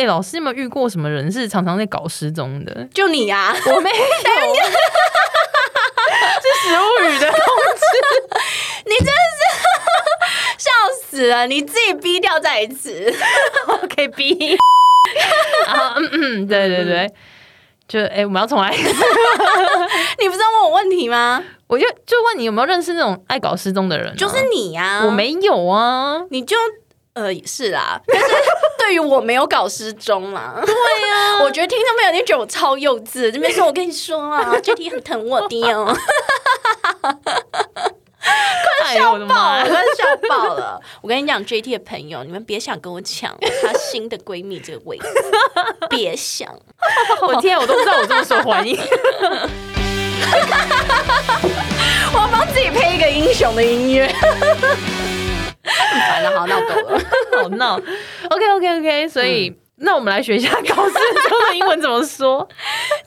哎、欸，老师有没有遇过什么人是常常在搞失踪的？就你呀、啊，我没有。是食物语的通知，你真的是笑死了！你自己逼掉再一次我 可以逼。啊，嗯嗯，对对对，嗯、就哎、欸，我们要重来。你不是要问我问题吗？我就就问你有没有认识那种爱搞失踪的人、啊？就是你呀、啊，我没有啊，你就。呃，是啦，但是 对于我没有搞失踪嘛，对呀、啊，我觉得听众朋友你觉得我超幼稚，这边说我跟你说啊，JT 很疼我的哦，快笑爆了，快笑爆了！我跟你讲，JT 的朋友，你们别想跟我抢她新的闺蜜这个位置，别想！我天，我都不知道我这么受欢迎，我要帮自己配一个英雄的音乐。烦了，好闹够了，好闹。OK，OK，OK，所以。嗯那我们来学一下 高斯中的英文怎么说？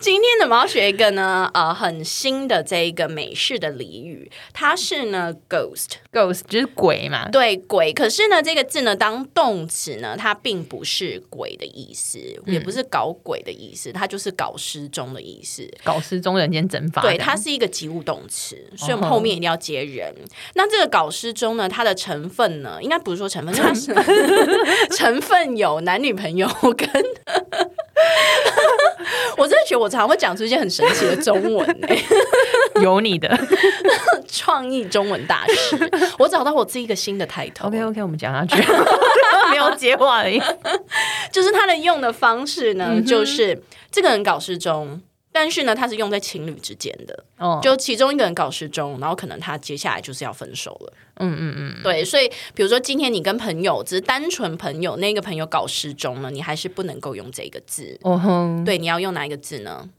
今天呢，我们要学一个呢，呃，很新的这一个美式的俚语，它是呢，ghost，ghost 就是鬼嘛，对，鬼。可是呢，这个字呢，当动词呢，它并不是鬼的意思，嗯、也不是搞鬼的意思，它就是搞失踪的意思，搞失踪、人间蒸发。对，它是一个及物动词，所以我们后面一定要接人。哦、那这个搞失踪呢，它的成分呢，应该不是说成分，它是 成分有男女朋友。跟，我常常会讲出一些很神奇的中文哎，有你的 创意中文大师，我找到我自己一个新的抬头。OK OK，我们讲下去，没有接话而已。就是他的用的方式呢，嗯、就是这个人搞失踪。但是呢，它是用在情侣之间的，哦，就其中一个人搞失踪，然后可能他接下来就是要分手了，嗯嗯嗯，对，所以比如说今天你跟朋友只是单纯朋友，那个朋友搞失踪了，你还是不能够用这个字，哦哼，对，你要用哪一个字呢？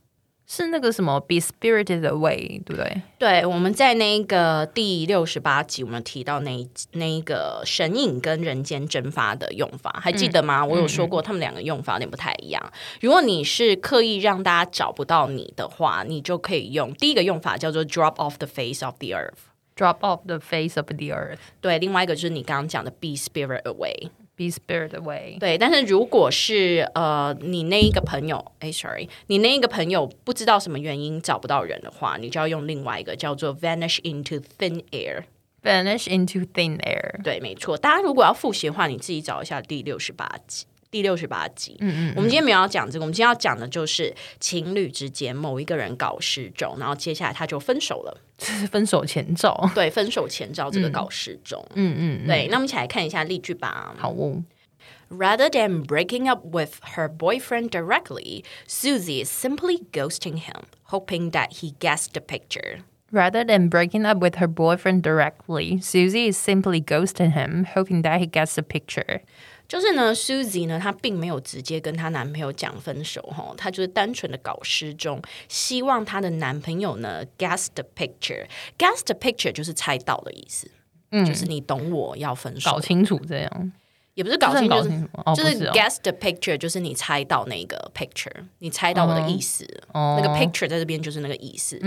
是那个什么 be spirited away，对不对？对，我们在那个第六十八集，我们提到那一那一个神隐跟人间蒸发的用法，还记得吗？嗯、我有说过，他们两个用法有点不太一样。嗯、如果你是刻意让大家找不到你的话，你就可以用第一个用法叫做 drop off the face of the earth，drop off the face of the earth。对，另外一个就是你刚刚讲的 be spirited away。Be spirit away。对，但是如果是呃，你那一个朋友，哎，sorry，你那一个朋友不知道什么原因找不到人的话，你就要用另外一个叫做 vanish into thin air。Vanish into thin air。对，没错。大家如果要复习的话，你自己找一下第六十八集。第六十八集，嗯，嗯嗯，我们今天没有要讲这个，我们今天要讲的就是情侣之间某一个人搞失踪，然后接下来他就分手了，这是分手前兆。对，分手前兆这个搞失踪，嗯嗯，嗯，对。那我们一起来看一下例句吧。好哦。Rather than breaking up with her boyfriend directly, Susie is simply ghosting him, hoping that he gets the picture. Rather than breaking up with her boyfriend directly, Susie is simply ghosting him, hoping that he gets the picture. 就是呢，Susie 呢，她并没有直接跟她男朋友讲分手，哈，她就是单纯的搞失踪，希望她的男朋友呢 guess the picture，guess the picture 就是猜到的意思，嗯，就是你懂我要分手，搞清楚这样。 也不是搞清楚，就是 guess the picture，就是你猜到那个 picture，你猜到我的意思。那个 picture 在这边就是那个意思。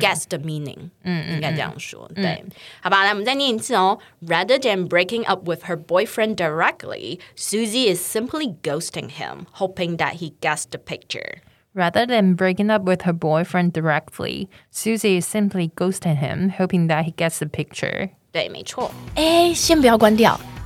guess the meaning，嗯，应该这样说。对，好吧，来，我们再念一次哦。Rather than breaking up with her boyfriend directly, Susie is simply ghosting him, hoping that he gets the picture. Rather than breaking up with her boyfriend directly, Susie is simply ghosting him, hoping that he gets the picture. 对，没错。哎，先不要关掉。